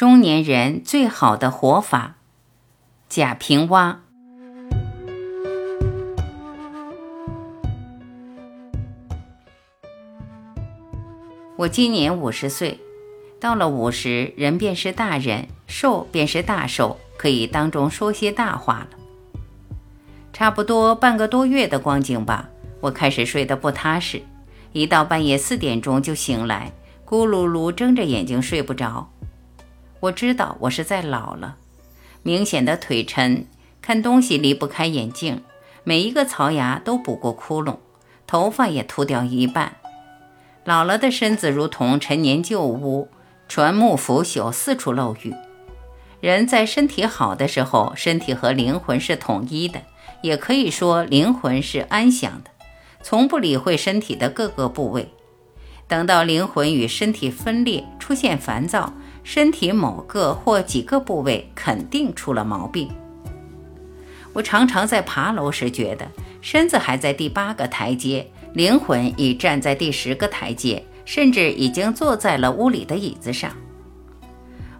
中年人最好的活法，贾平凹。我今年五十岁，到了五十，人便是大人，寿便是大寿，可以当中说些大话了。差不多半个多月的光景吧，我开始睡得不踏实，一到半夜四点钟就醒来，咕噜噜睁着眼睛睡不着。我知道我是在老了，明显的腿沉，看东西离不开眼镜，每一个槽牙都补过窟窿，头发也秃掉一半。老了的身子如同陈年旧屋，船木腐朽，四处漏雨。人在身体好的时候，身体和灵魂是统一的，也可以说灵魂是安详的，从不理会身体的各个部位。等到灵魂与身体分裂，出现烦躁。身体某个或几个部位肯定出了毛病。我常常在爬楼时觉得，身子还在第八个台阶，灵魂已站在第十个台阶，甚至已经坐在了屋里的椅子上。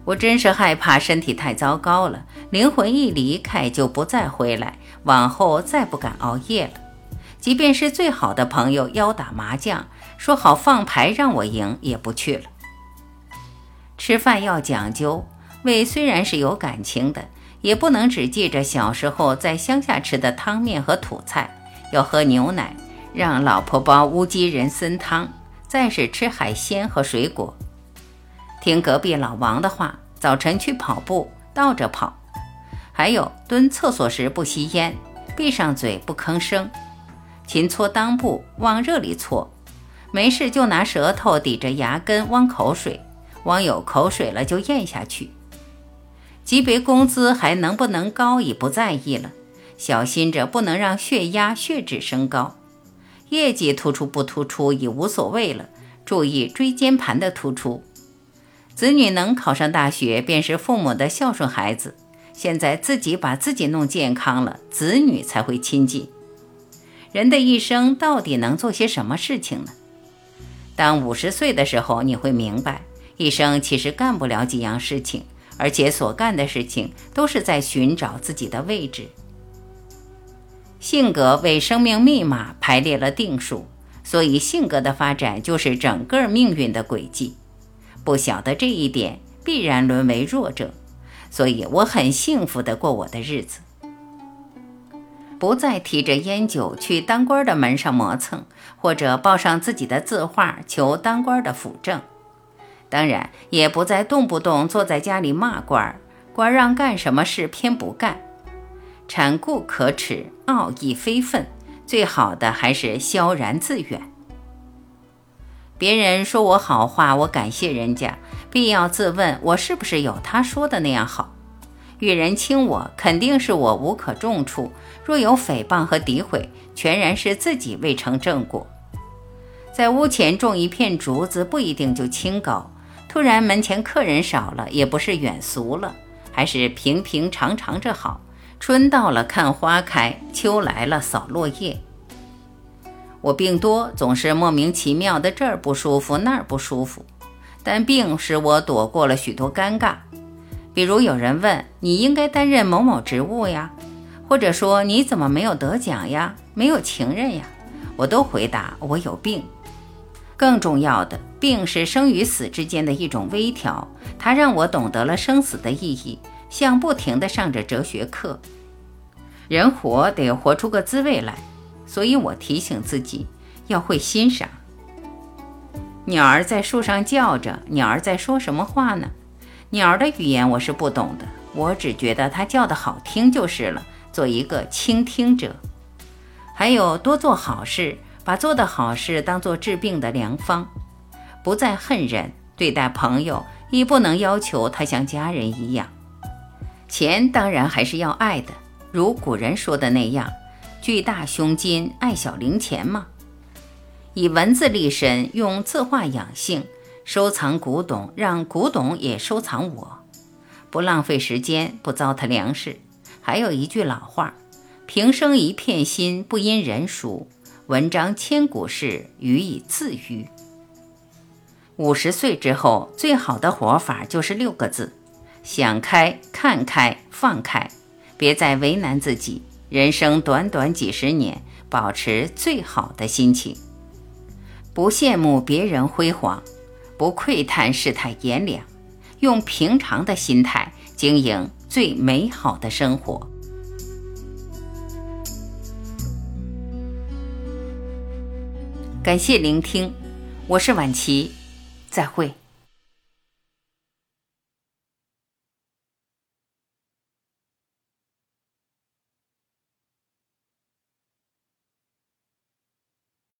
我真是害怕身体太糟糕了，灵魂一离开就不再回来，往后再不敢熬夜了。即便是最好的朋友邀打麻将，说好放牌让我赢，也不去了。吃饭要讲究，胃虽然是有感情的，也不能只记着小时候在乡下吃的汤面和土菜，要喝牛奶，让老婆煲乌鸡人参汤，再是吃海鲜和水果。听隔壁老王的话，早晨去跑步，倒着跑，还有蹲厕所时不吸烟，闭上嘴不吭声，勤搓裆部，往热里搓，没事就拿舌头抵着牙根汪口水。往有口水了就咽下去，级别工资还能不能高已不在意了，小心着不能让血压、血脂升高。业绩突出不突出已无所谓了，注意椎间盘的突出。子女能考上大学便是父母的孝顺孩子。现在自己把自己弄健康了，子女才会亲近。人的一生到底能做些什么事情呢？当五十岁的时候，你会明白。一生其实干不了几样事情，而且所干的事情都是在寻找自己的位置。性格为生命密码排列了定数，所以性格的发展就是整个命运的轨迹。不晓得这一点，必然沦为弱者。所以我很幸福地过我的日子，不再提着烟酒去当官的门上磨蹭，或者报上自己的字画求当官的辅政。当然，也不再动不动坐在家里骂官儿，官让干什么事偏不干，产固可耻，傲意非分，最好的还是萧然自远。别人说我好话，我感谢人家，必要自问我是不是有他说的那样好。与人轻我，肯定是我无可重处；若有诽谤和诋毁，全然是自己未成正果。在屋前种一片竹子，不一定就清高。突然门前客人少了，也不是远俗了，还是平平常常着好。春到了看花开，秋来了扫落叶。我病多，总是莫名其妙的这儿不舒服那儿不舒服，但病使我躲过了许多尴尬。比如有人问你应该担任某某职务呀，或者说你怎么没有得奖呀，没有情人呀，我都回答我有病。更重要的，病是生与死之间的一种微调，它让我懂得了生死的意义，像不停地上着哲学课。人活得活出个滋味来，所以我提醒自己要会欣赏。鸟儿在树上叫着，鸟儿在说什么话呢？鸟儿的语言我是不懂的，我只觉得它叫的好听就是了。做一个倾听者，还有多做好事。把做的好事当做治病的良方，不再恨人，对待朋友亦不能要求他像家人一样。钱当然还是要爱的，如古人说的那样：“巨大胸襟爱小零钱嘛。”以文字立身，用字画养性，收藏古董，让古董也收藏我，不浪费时间，不糟蹋粮食。还有一句老话：“平生一片心，不因人熟。”文章千古事，予以自娱。五十岁之后，最好的活法就是六个字：想开、看开、放开，别再为难自己。人生短短几十年，保持最好的心情，不羡慕别人辉煌，不窥探世态炎凉，用平常的心态经营最美好的生活。感谢聆听，我是晚琪，再会。